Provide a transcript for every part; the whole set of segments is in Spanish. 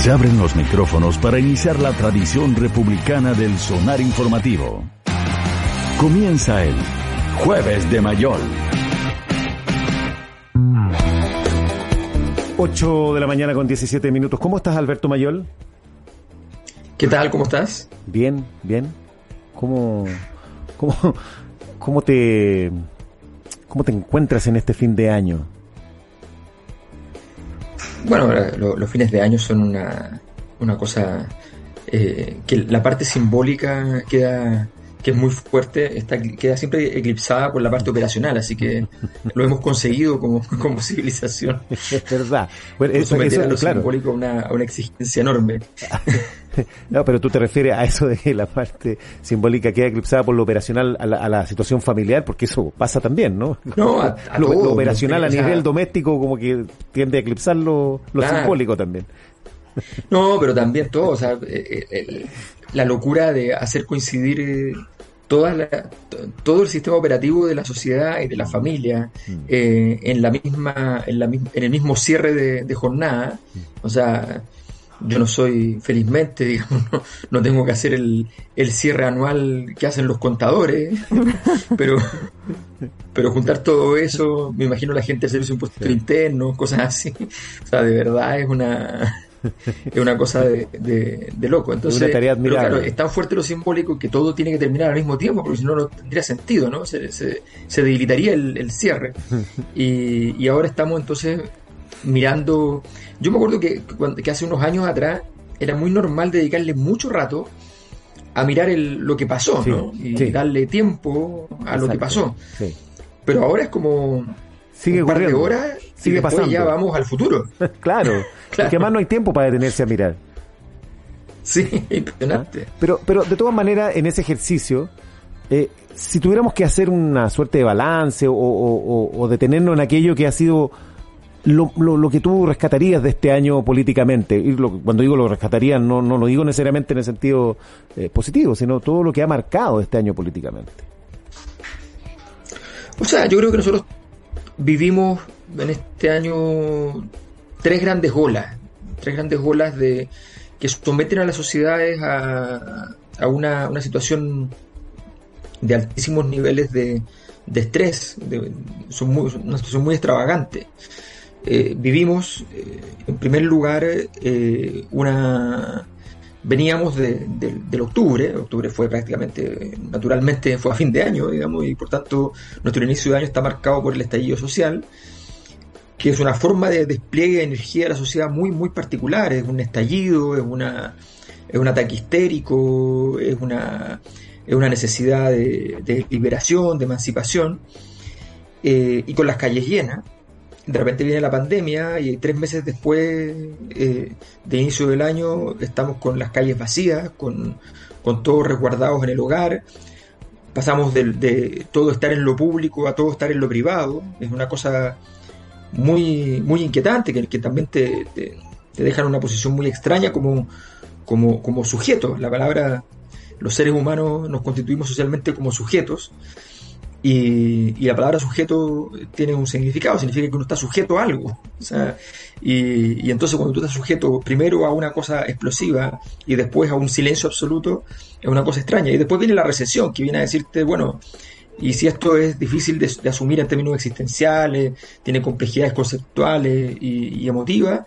Se abren los micrófonos para iniciar la tradición republicana del sonar informativo. Comienza el Jueves de Mayol. 8 de la mañana con 17 minutos. ¿Cómo estás, Alberto Mayol? ¿Qué tal? ¿Cómo estás? Bien, bien. ¿Cómo, cómo, cómo te, cómo te encuentras en este fin de año? Bueno, los fines de año son una, una cosa eh, que la parte simbólica queda que es muy fuerte, está, queda siempre eclipsada por la parte operacional, así que lo hemos conseguido como, como civilización. Es verdad. Bueno, eso, eso, a lo simbólico a una, una exigencia enorme. no, pero tú te refieres a eso de que la parte simbólica queda eclipsada por lo operacional a la, a la situación familiar, porque eso pasa también, ¿no? No, a, lo, lo, operacional a nivel doméstico como que tiende a eclipsar lo, lo simbólico también. No, pero también todo, o sea, eh, eh, la locura de hacer coincidir eh, toda la, todo el sistema operativo de la sociedad y de la familia mm. eh, en la misma en, la, en el mismo cierre de, jornada o sea yo no soy felizmente digamos no, tengo que hacer el, el, cierre anual que hacen los contadores pero pero juntar todo eso me imagino la gente del servicio de impuestos internos cosas así o sea de verdad es una es una cosa de, de, loco. Entonces, claro, es tan fuerte lo simbólico que todo tiene que terminar al mismo tiempo, porque si no, no tendría sentido, ¿no? Se, se, debilitaría el, cierre. Y, y, ahora estamos entonces mirando. Yo me acuerdo que, que hace unos años atrás era muy normal dedicarle mucho rato a mirar el, lo que pasó, ¿no? Y darle tiempo a lo que pasó. Pero ahora es como sigue un par de horas sigue y pasando. ya vamos al futuro. claro, porque más no hay tiempo para detenerse a mirar. Sí, impresionante. ¿Ah? Pero, pero de todas maneras, en ese ejercicio, eh, si tuviéramos que hacer una suerte de balance o, o, detenernos en aquello que ha sido lo, lo, que tú rescatarías de este año políticamente, y cuando digo lo rescatarías, no, no lo digo necesariamente en el sentido eh, positivo, sino todo lo que ha marcado este año políticamente. O sea, yo creo que nosotros vivimos en este año tres grandes olas, tres grandes olas de que someten a las sociedades a, a una, una, situación de altísimos niveles de, de estrés, son muy, una situación muy extravagante. Eh, vivimos, eh, en primer lugar, eh, una veníamos de, del octubre, octubre fue prácticamente, naturalmente fue a fin de año, digamos, y por tanto nuestro inicio de año está marcado por el estallido social, que es una forma de despliegue de energía de la sociedad muy, muy particular, es un estallido, es, una, es un ataque histérico, es una, es una necesidad de, liberación, de emancipación, eh, y con las calles llenas de repente viene la pandemia y tres meses después eh, de inicio del año estamos con las calles vacías, con, con todos resguardados en el hogar. Pasamos de, todo estar en lo público a todo estar en lo privado. Es una cosa muy, muy inquietante que, que también te, te, deja en una posición muy extraña como, como, como sujetos. La palabra, los seres humanos nos constituimos socialmente como sujetos y, la palabra sujeto tiene un significado, significa que uno está sujeto a algo. y, entonces cuando tú estás sujeto primero a una cosa explosiva y después a un silencio absoluto, es una cosa extraña. Y después viene la recesión, que viene a decirte, bueno, y si esto es difícil de, asumir en términos existenciales, tiene complejidades conceptuales y, emotivas,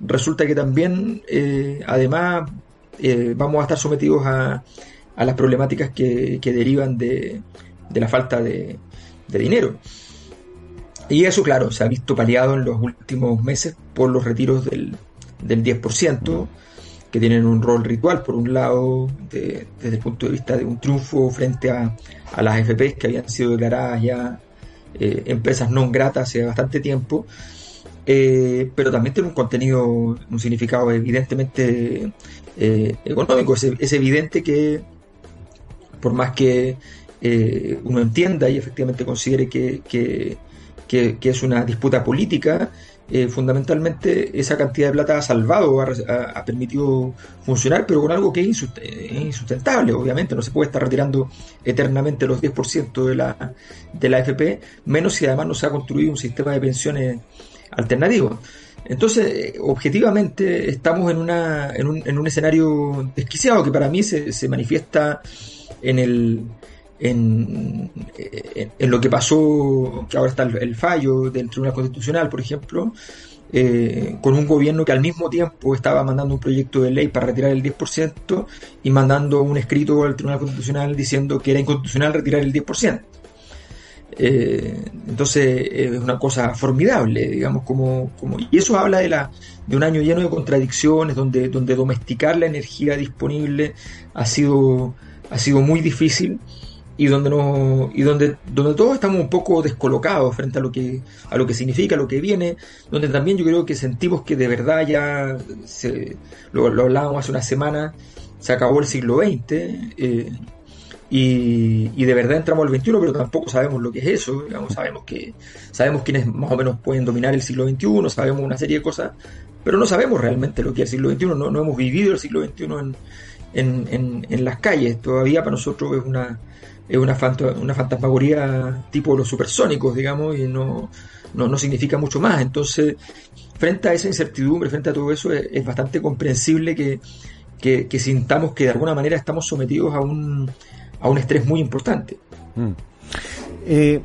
resulta que también, eh, además, eh, vamos a estar sometidos a, a las problemáticas que, que derivan de de la falta de, dinero. Y eso, claro, se ha visto paliado en los últimos meses por los retiros del, del 10%, que tienen un rol ritual, por un lado, desde el punto de vista de un triunfo frente a, a las FPs que habían sido declaradas ya eh, empresas no gratas hace bastante tiempo, eh, pero también tiene un contenido, un significado evidentemente eh, económico. es evidente que, por más que eh, uno entienda y efectivamente considere que, que, es una disputa política, eh, fundamentalmente esa cantidad de plata ha salvado, ha, permitido funcionar, pero con algo que es insustentable, obviamente, no se puede estar retirando eternamente los 10% de la, de la FP, menos si además no se ha construido un sistema de pensiones alternativo. Entonces, objetivamente, estamos en, una, en, un, en un escenario desquiciado que para mí se, se manifiesta en el, en, lo que pasó, que ahora está el, fallo del Tribunal Constitucional, por ejemplo, eh, con un gobierno que al mismo tiempo estaba mandando un proyecto de ley para retirar el 10% y mandando un escrito al Tribunal Constitucional diciendo que era inconstitucional retirar el 10%. Eh, entonces es una cosa formidable, digamos, como, como, y eso habla de, la, de un año lleno de contradicciones, donde, donde domesticar la energía disponible ha sido, ha sido muy difícil y donde no y donde donde todos estamos un poco descolocados frente a lo que a lo que significa lo que viene donde también yo creo que sentimos que de verdad ya se, lo, hablábamos hace una semana se acabó el siglo XX eh, y, de verdad entramos al XXI pero tampoco sabemos lo que es eso digamos sabemos que sabemos quiénes más o menos pueden dominar el siglo XXI sabemos una serie de cosas pero no sabemos realmente lo que es el siglo XXI no, no hemos vivido el siglo XXI en, en, en las calles todavía para nosotros es una es una, una fantasmagoría tipo los supersónicos, digamos, y no, no, significa mucho más. Entonces, frente a esa incertidumbre, frente a todo eso, es, bastante comprensible que, que, sintamos que de alguna manera estamos sometidos a un, a un estrés muy importante. Mm. Eh,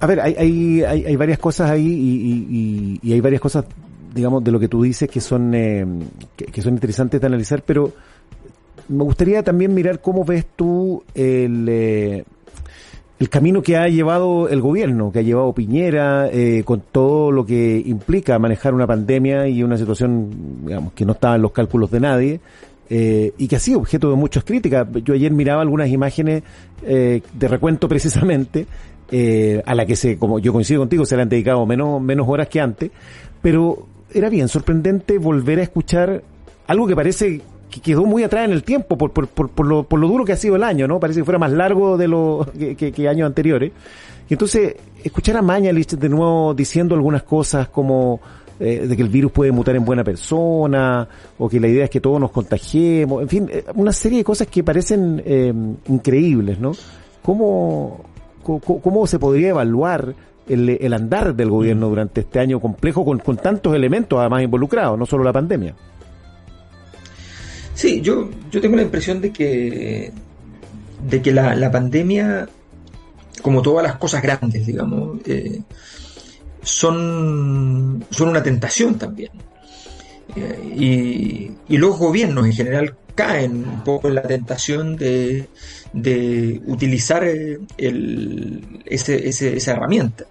a ver, hay, hay, hay, varias cosas ahí y, y, hay varias cosas, digamos, de lo que tú dices que son, eh, que son interesantes de analizar, pero me gustaría también mirar cómo ves tú el, eh, el camino que ha llevado el gobierno, que ha llevado Piñera, eh, con todo lo que implica manejar una pandemia y una situación, digamos, que no estaba en los cálculos de nadie. Eh, y que ha sido objeto de muchas críticas. Yo ayer miraba algunas imágenes de recuento precisamente, a la que se, como yo coincido contigo, se le han dedicado menos, menos horas que antes, pero era bien sorprendente volver a escuchar algo que parece que quedó muy atrás en el tiempo por, por, por, por, lo, por lo duro que ha sido el año, ¿no? Parece que fuera más largo de lo que, que, años anteriores. Y entonces, escuchar a Mañalich de nuevo diciendo algunas cosas como eh, de que el virus puede mutar en buena persona, o que la idea es que todos nos contagiemos, en fin, eh, una serie de cosas que parecen eh, increíbles, ¿no? ¿Cómo, cómo, se podría evaluar el, el, andar del gobierno durante este año complejo con, con tantos elementos además involucrados, no solo la pandemia? Sí, yo, yo tengo la impresión de que, de que la, pandemia, como todas las cosas grandes, digamos, eh, son, son una tentación también. Eh, y, los gobiernos en general caen un poco en la tentación de, de utilizar el, ese, esa herramienta.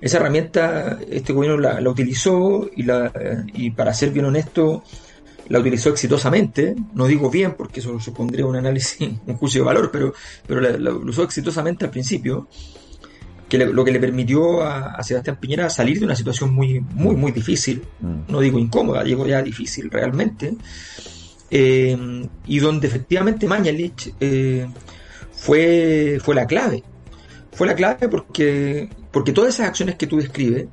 Esa herramienta este gobierno la, la utilizó y, la, y para ser bien honesto, la utilizó exitosamente, no digo bien porque eso supondría un análisis, un juicio de valor, pero, pero la, usó exitosamente al principio, que lo que le permitió a, Sebastián Piñera salir de una situación muy, muy, muy difícil, mm. no digo incómoda, digo ya difícil realmente, eh, y donde efectivamente Mañalich eh, fue, fue la clave. Fue la clave porque, porque todas esas acciones que tú describes,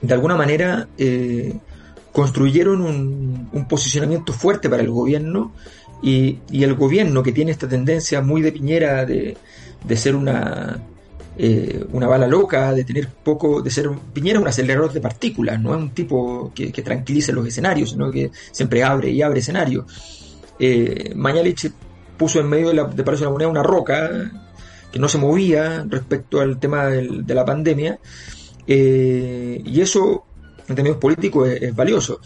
de alguna manera, eh, construyeron un, posicionamiento fuerte para el gobierno y, el gobierno que tiene esta tendencia muy de Piñera de, ser una, eh, una bala loca, de tener poco, de ser Piñera un acelerador de partículas, no es un tipo que, tranquilice los escenarios, sino que siempre abre y abre escenarios. Eh, Mañalich puso en medio de, la, de de la Moneda una roca que no se movía respecto al tema de la pandemia, eh, y eso en términos políticos es, valioso.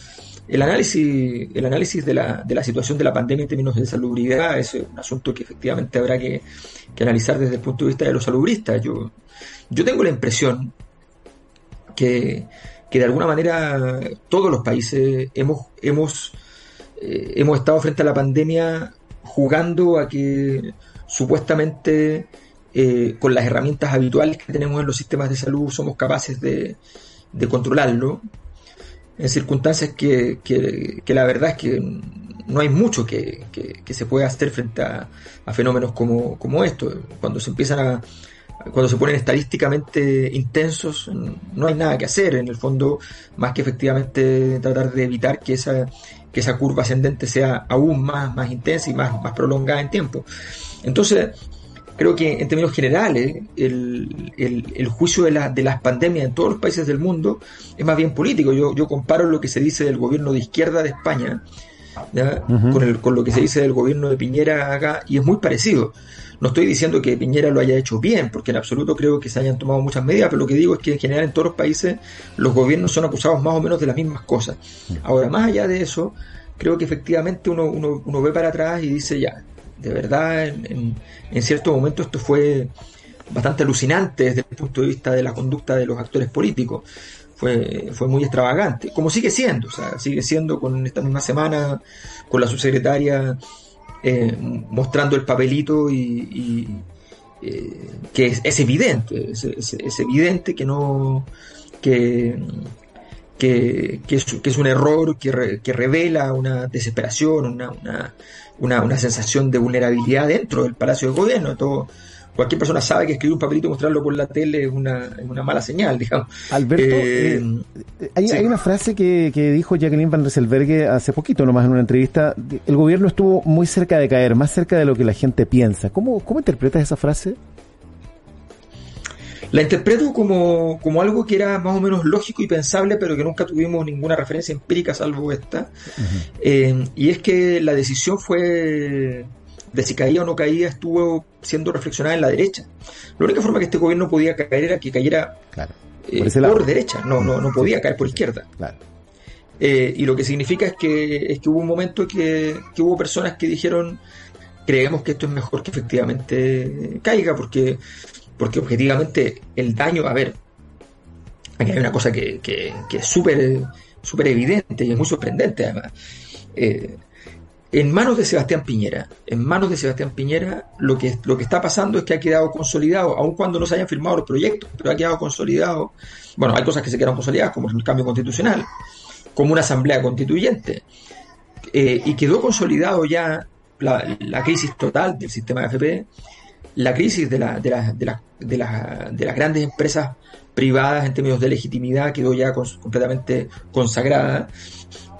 El análisis, el análisis de la, de la, situación de la pandemia en términos de salubridad es un asunto que efectivamente habrá que, analizar desde el punto de vista de los salubristas. Yo, yo tengo la impresión que, de alguna manera todos los países hemos, hemos, eh, hemos estado frente a la pandemia jugando a que supuestamente eh, con las herramientas habituales que tenemos en los sistemas de salud somos capaces de, de controlarlo en circunstancias que, que, la verdad es que no hay mucho que, que se pueda hacer frente a, fenómenos como, como estos. Cuando se empiezan a, cuando se ponen estadísticamente intensos, no hay nada que hacer en el fondo, más que efectivamente tratar de evitar que esa, que esa curva ascendente sea aún más, más intensa y más, más prolongada en tiempo. Entonces, creo que en términos generales el, el, juicio de, la, de, las pandemias en todos los países del mundo es más bien político. Yo, yo comparo lo que se dice del gobierno de izquierda de España con, el, con lo que se dice del gobierno de Piñera acá y es muy parecido. No estoy diciendo que Piñera lo haya hecho bien, porque en absoluto creo que se hayan tomado muchas medidas, pero lo que digo es que en general en todos los países los gobiernos son acusados más o menos de las mismas cosas. Ahora, más allá de eso, creo que efectivamente uno, uno, uno ve para atrás y dice ya, de verdad, en, en, cierto momento esto fue bastante alucinante desde el punto de vista de la conducta de los actores políticos. Fue, fue muy extravagante, como sigue siendo, o sea, sigue siendo con esta misma semana, con la subsecretaria eh, mostrando el papelito y, eh, que es, evidente, es, evidente que no, que, que, que, es, un error que, que revela una desesperación, una, una, una, una, sensación de vulnerabilidad dentro del Palacio de Gobierno. Todo, cualquier persona sabe que escribir un papelito y mostrarlo por la tele es una, una mala señal, digamos. Alberto, eh, eh, hay, hay, una frase que, que, dijo Jacqueline Van Rieselberghe hace poquito, nomás en una entrevista. El gobierno estuvo muy cerca de caer, más cerca de lo que la gente piensa. ¿Cómo, cómo interpretas esa frase? La interpreto como, como algo que era más o menos lógico y pensable, pero que nunca tuvimos ninguna referencia empírica salvo esta. Eh, y es que la decisión fue de si caía o no caía estuvo siendo reflexionada en la derecha. La única forma que este gobierno podía caer era que cayera eh, por, derecha, no, no, no podía caer por izquierda. Eh, y lo que significa es que, es que hubo un momento que, que hubo personas que dijeron creemos que esto es mejor que efectivamente caiga, porque porque objetivamente el daño, a ver, aquí hay una cosa que, que, es súper súper evidente y es muy sorprendente además. Eh, en manos de Sebastián Piñera, en manos de Sebastián Piñera, lo que, lo que está pasando es que ha quedado consolidado, aun cuando no se hayan firmado los proyectos, pero ha quedado consolidado. Bueno, hay cosas que se quedaron consolidadas, como el cambio constitucional, como una asamblea constituyente, eh, y quedó consolidado ya la, la, crisis total del sistema de la crisis de, la, de, la, de, la, de, de las grandes empresas privadas en términos de legitimidad quedó ya completamente consagrada.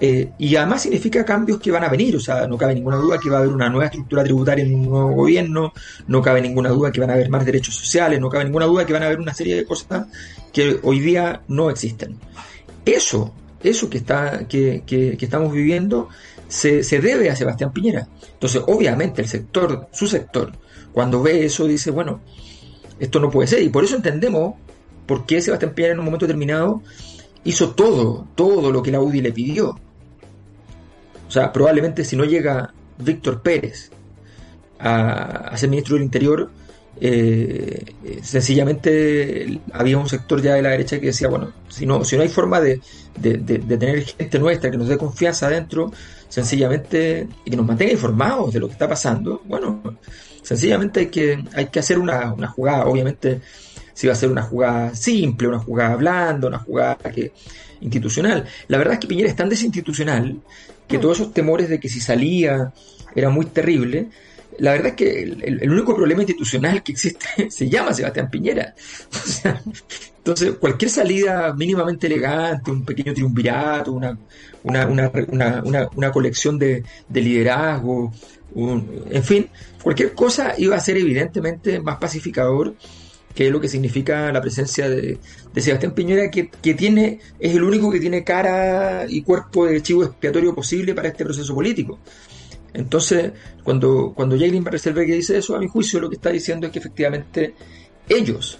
Eh, y además significa cambios que van a venir, o sea, no cabe ninguna duda que va a haber una nueva estructura tributaria en un nuevo gobierno, no cabe ninguna duda que van a haber más derechos sociales, no cabe ninguna duda que van a haber una serie de cosas que hoy día no existen. Eso, eso que, está, que, que, que estamos viviendo se, se debe a Sebastián Piñera. Entonces, obviamente, el sector, su sector, cuando ve eso dice, bueno, esto no puede ser. Y por eso entendemos por qué Sebastián Piñera en un momento determinado hizo todo, todo lo que la UDI le pidió. O sea, probablemente si no llega Víctor Pérez a, ser ministro del Interior, eh, sencillamente había un sector ya de la derecha que decía, bueno, si no, si no hay forma de, de, tener gente nuestra que nos dé confianza adentro, sencillamente, y que nos mantenga informados de lo que está pasando, bueno, sencillamente hay que, hay que hacer una, una jugada, obviamente si va a ser una jugada simple, una jugada blanda, una jugada que, institucional. La verdad es que Piñera es tan desinstitucional que mm. todos esos temores de que si salía era muy terrible. La verdad es que el, único problema institucional que existe se llama Sebastián Piñera. entonces, cualquier salida mínimamente elegante, un pequeño triunvirato, una, una, una, una colección de, de liderazgo, en fin, cualquier cosa iba a ser evidentemente más pacificador que lo que significa la presencia de, Sebastián Piñera, que, tiene, es el único que tiene cara y cuerpo de chivo expiatorio posible para este proceso político. Entonces, cuando, cuando Jacqueline que dice eso, a mi juicio lo que está diciendo es que efectivamente ellos,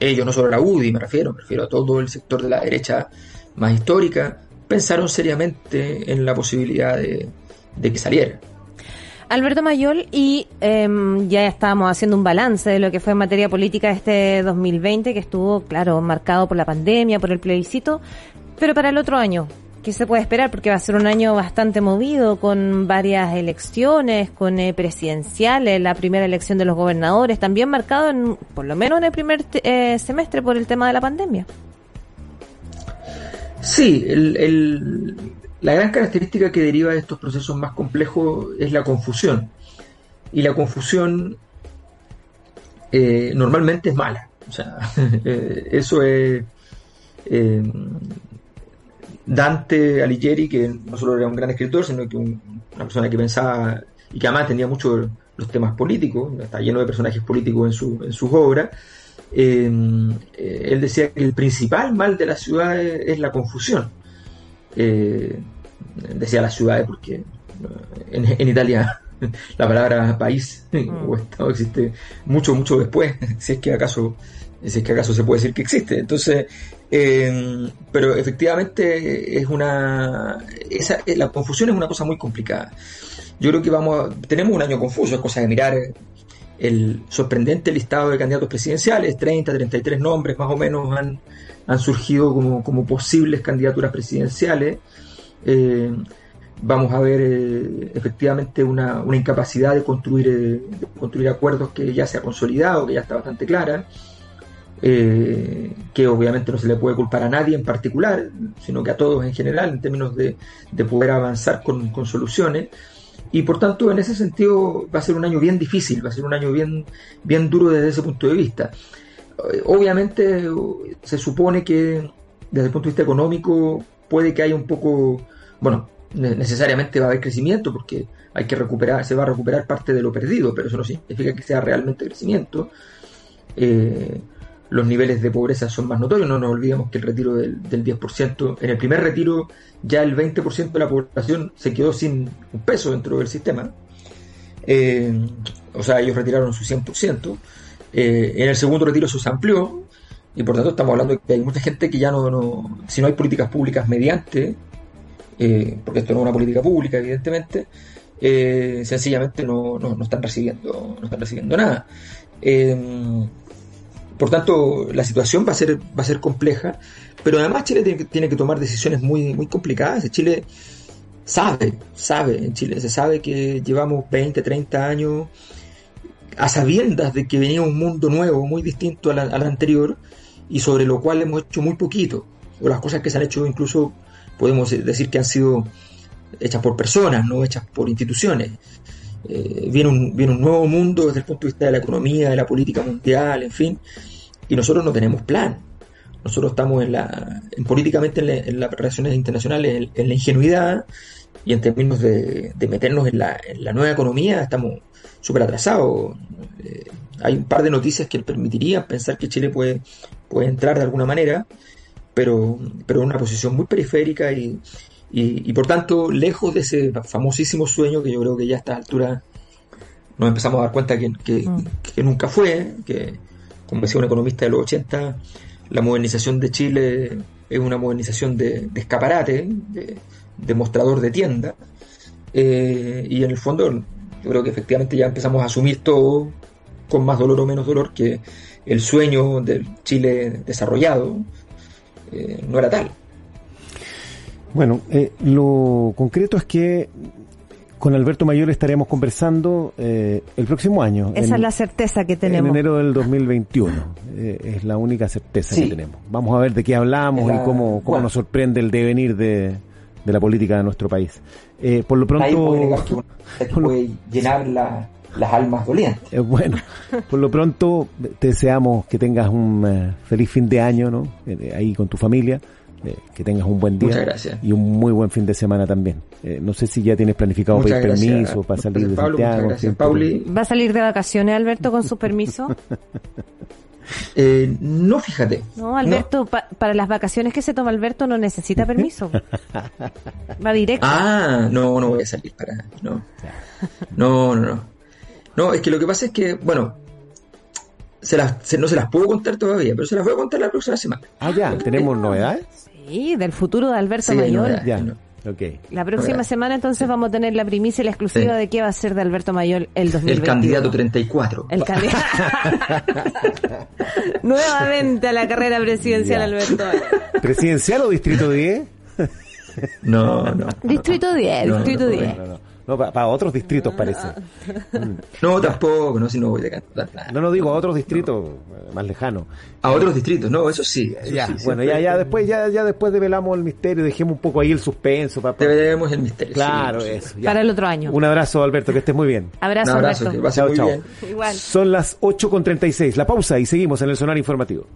ellos, no solo la UDI, me refiero, me refiero a todo el sector de la derecha más histórica, pensaron seriamente en la posibilidad de, que saliera. Alberto Mayol, y em, ya estábamos haciendo un balance de lo que fue en materia política este 2020, que estuvo, claro, marcado por la pandemia, por el plebiscito, pero para el otro año, ¿qué se puede esperar? Porque va a ser un año bastante movido, con varias elecciones, con eh, presidenciales, la primera elección de los gobernadores, también marcado, en, por lo menos en el primer eh, semestre, por el tema de la pandemia. Sí, la gran característica que deriva de estos procesos más complejos es la confusión. Y la confusión eh, normalmente es mala. O sea, eso es Dante Alighieri, que no solo era un gran escritor, sino que un una persona que pensaba y que además tenía mucho los temas políticos, está lleno de personajes políticos en, su, sus obras. Eh, él decía que el principal mal de las ciudades es la confusión. decía las ciudades porque en, en Italia la palabra país o Estado existe mucho, mucho después, si es que acaso, si es que acaso se puede decir que existe. Entonces, em, pero efectivamente es una, esa, la confusión es una cosa muy complicada. Yo creo que vamos, tenemos un año confuso, es cosa de mirar el sorprendente listado de candidatos presidenciales, 30, 33 nombres más o menos han, han surgido como, como posibles candidaturas presidenciales. Eh, vamos a ver eh, efectivamente una, una, incapacidad de construir, eh, construir acuerdos que ya se ha consolidado, que ya está bastante clara, eh, que obviamente no se le puede culpar a nadie en particular, sino que a todos en general, en términos de, de poder avanzar con, con, soluciones. Y por tanto, en ese sentido, va a ser un año bien difícil, va a ser un año bien, bien duro desde ese punto de vista. Obviamente, se supone que desde el punto de vista económico puede que haya un poco, bueno, necesariamente va a haber crecimiento porque hay que recuperar, se va a recuperar parte de lo perdido, pero eso no significa que sea realmente crecimiento. Eh, los niveles de pobreza son más notorios, no nos olvidemos que el retiro del, 10%, en el primer retiro ya el 20% de la población se quedó sin un peso dentro del sistema, eh, o sea, ellos retiraron su 100%, eh, en el segundo retiro eso se amplió, y por tanto estamos hablando de que hay mucha gente que ya no, no si no hay políticas públicas mediante eh, porque esto no es una política pública, evidentemente, eh, sencillamente no, no, están recibiendo, no están recibiendo nada. Por tanto, la situación va a ser, va a ser compleja, pero además Chile tiene que, tomar decisiones muy, muy complicadas. Chile sabe, sabe, en Chile se sabe que llevamos 20, 30 años a sabiendas de que venía un mundo nuevo, muy distinto al, al anterior, y sobre lo cual hemos hecho muy poquito, o las cosas que se han hecho incluso podemos decir que han sido hechas por personas, no hechas por instituciones. Eh, viene, un, viene un nuevo mundo desde el punto de vista de la economía, de la política mundial, en fin, y nosotros no tenemos plan. Nosotros estamos en la, en, políticamente en, las relaciones internacionales, en, la ingenuidad y en términos de, meternos en la, en la, nueva economía estamos súper atrasados. Eh, hay un par de noticias que permitirían pensar que Chile puede, puede entrar de alguna manera, pero, pero en una posición muy periférica y, y, por tanto lejos de ese famosísimo sueño que yo creo que ya a esta altura nos empezamos a dar cuenta que, que, mm. nunca fue, que como decía un economista de los 80, la modernización de Chile es una modernización de, escaparate, de, de, mostrador de tienda, eh, y en el fondo yo creo que efectivamente ya empezamos a asumir todo con más dolor o menos dolor que el sueño del Chile desarrollado, eh, no era tal. Bueno, eh, lo concreto es que con Alberto Mayor estaremos conversando eh, el próximo año. Esa es la certeza que tenemos. En enero del 2021. es la única certeza que tenemos. Vamos a ver de qué hablamos y cómo, cómo nos sorprende el devenir de, de la política de nuestro país. por lo pronto... puede llenar la, las almas dolientes. Eh, bueno, por lo pronto te deseamos que tengas un eh, feliz fin de año, ¿no? Eh, ahí con tu familia, que tengas un buen día y un muy buen fin de semana también. no sé si ya tienes planificado pedir permiso para salir de Santiago. ¿Va a salir de vacaciones Alberto con su permiso? no, fíjate. No, Alberto, para las vacaciones que se toma Alberto no necesita permiso. Va directo. Ah, no, no voy a salir para. No, no, no. no. No, es que lo que pasa es que, bueno, se las, no se las puedo contar todavía, pero se las voy a contar la próxima semana. Ah, ya, ¿tenemos novedades? Sí, del futuro de Alberto Mayor. Ya, okay. La próxima semana entonces vamos a tener la primicia y la exclusiva de qué va a ser de Alberto Mayor el 2021. El candidato 34. El candidato. Nuevamente a la carrera presidencial, Alberto. ¿Presidencial o distrito 10? no, no. Distrito 10, distrito 10. No, para, otros distritos parece. No, tampoco, no, si no voy de cantar. No, no digo a otros distritos más lejanos. A otros distritos, no, eso sí. ya, bueno, ya, ya después, ya, ya después develamos el misterio, dejemos un poco ahí el suspenso. Para, Develemos el misterio. Claro, eso. Para el otro año. Un abrazo, Alberto, que estés muy bien. Abrazo, un abrazo Alberto. chao, chao. Igual. Son las 8.36, la pausa y seguimos en el sonar informativo.